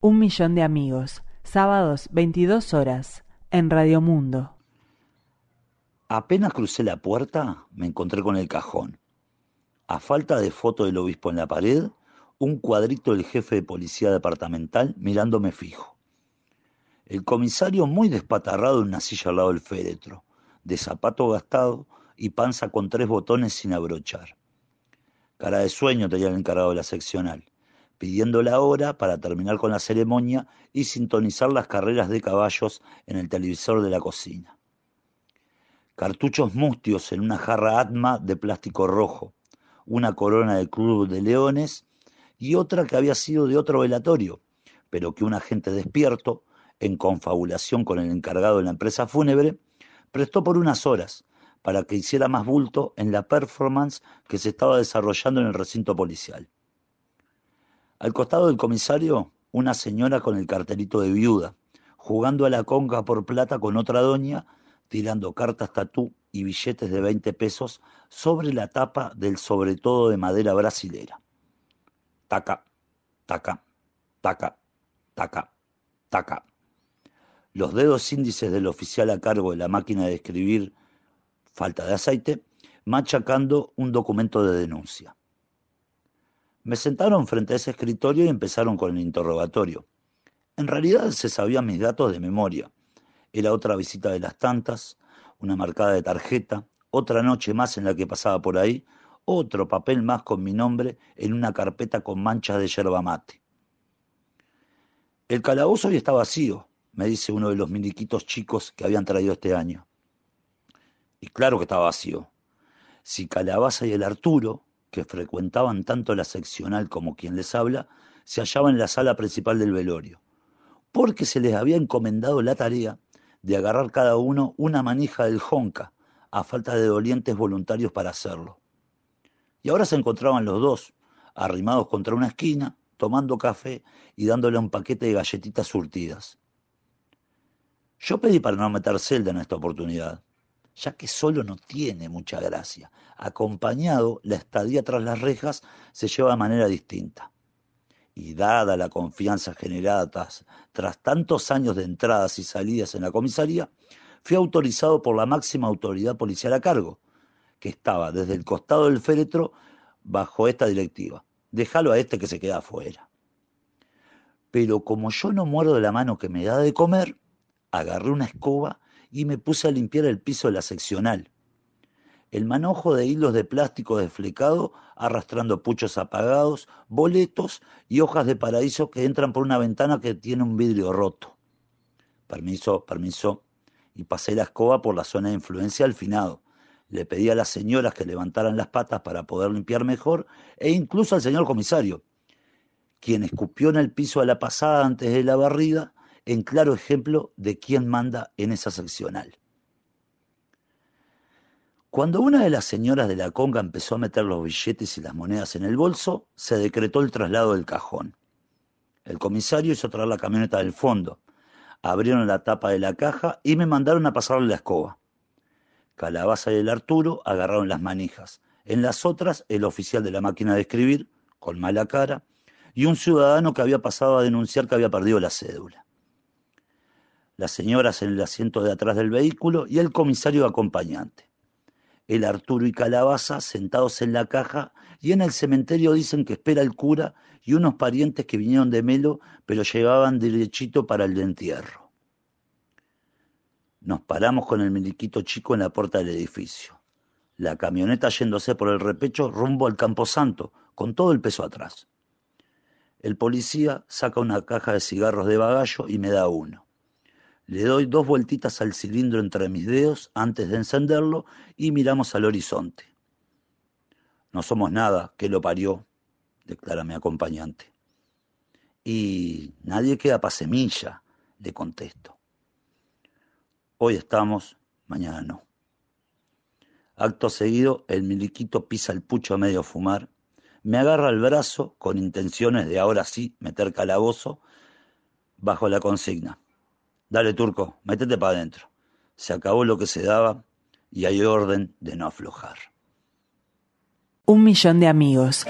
Un millón de amigos, sábados 22 horas, en Radio Mundo. Apenas crucé la puerta, me encontré con el cajón. A falta de foto del obispo en la pared, un cuadrito del jefe de policía departamental mirándome fijo. El comisario muy despatarrado en una silla al lado del féretro, de zapato gastado y panza con tres botones sin abrochar. Cara de sueño tenía el encargado de la seccional, pidiendo la hora para terminar con la ceremonia y sintonizar las carreras de caballos en el televisor de la cocina. Cartuchos mustios en una jarra atma de plástico rojo, una corona de cruz de leones y otra que había sido de otro velatorio, pero que un agente despierto, en confabulación con el encargado de la empresa fúnebre, prestó por unas horas para que hiciera más bulto en la performance que se estaba desarrollando en el recinto policial. Al costado del comisario, una señora con el cartelito de viuda, jugando a la conga por plata con otra doña, tirando cartas tatú y billetes de 20 pesos sobre la tapa del sobre todo de madera brasilera. Taca, taca, taca, taca, taca. Los dedos índices del oficial a cargo de la máquina de escribir falta de aceite, machacando un documento de denuncia. Me sentaron frente a ese escritorio y empezaron con el interrogatorio. En realidad se sabían mis datos de memoria. Era otra visita de las tantas, una marcada de tarjeta, otra noche más en la que pasaba por ahí, otro papel más con mi nombre en una carpeta con manchas de yerba mate. El calabozo hoy está vacío, me dice uno de los miliquitos chicos que habían traído este año. Y claro que estaba vacío. Si Calabaza y el Arturo, que frecuentaban tanto la seccional como quien les habla, se hallaban en la sala principal del velorio, porque se les había encomendado la tarea de agarrar cada uno una manija del jonca, a falta de dolientes voluntarios para hacerlo. Y ahora se encontraban los dos, arrimados contra una esquina, tomando café y dándole un paquete de galletitas surtidas. Yo pedí para no meter celda en esta oportunidad, ya que solo no tiene mucha gracia. Acompañado, la estadía tras las rejas se lleva de manera distinta. Y dada la confianza generada tras, tantos años de entradas y salidas en la comisaría, fui autorizado por la máxima autoridad policial a cargo, que estaba desde el costado del féretro bajo esta directiva. Déjalo a este que se queda afuera. Pero como yo no muero de la mano que me da de comer, agarré una escoba y me puse a limpiar el piso de la seccional. El manojo de hilos de plástico desflecado, arrastrando puchos apagados, boletos y hojas de paraíso que entran por una ventana que tiene un vidrio roto. Permiso, permiso. Y pasé la escoba por la zona de influencia al finado. Le pedí a las señoras que levantaran las patas para poder limpiar mejor, e incluso al señor comisario, quien escupió en el piso a la pasada antes de la barrida en claro ejemplo de quién manda en esa seccional. Cuando una de las señoras de la conga empezó a meter los billetes y las monedas en el bolso, se decretó el traslado del cajón. El comisario hizo traer la camioneta del fondo. Abrieron la tapa de la caja y me mandaron a pasarle la escoba. Calabaza y el Arturo agarraron las manijas. En las otras, el oficial de la máquina de escribir, con mala cara, y un ciudadano que había pasado a denunciar que había perdido la cédula las señoras en el asiento de atrás del vehículo y el comisario acompañante. El Arturo y Calabaza sentados en la caja y en el cementerio dicen que espera el cura y unos parientes que vinieron de Melo pero llegaban derechito para el entierro. Nos paramos con el miliquito chico en la puerta del edificio. La camioneta yéndose por el repecho rumbo al Camposanto, con todo el peso atrás. El policía saca una caja de cigarros de bagallo y me da uno. Le doy dos vueltitas al cilindro entre mis dedos antes de encenderlo y miramos al horizonte. No somos nada, que lo parió, declara mi acompañante. Y nadie queda pa' semilla, le contesto. Hoy estamos, mañana no. Acto seguido, el miliquito pisa el pucho a medio fumar, me agarra el brazo con intenciones de ahora sí meter calabozo bajo la consigna. Dale, turco, métete para adentro. Se acabó lo que se daba y hay orden de no aflojar. Un millón de amigos.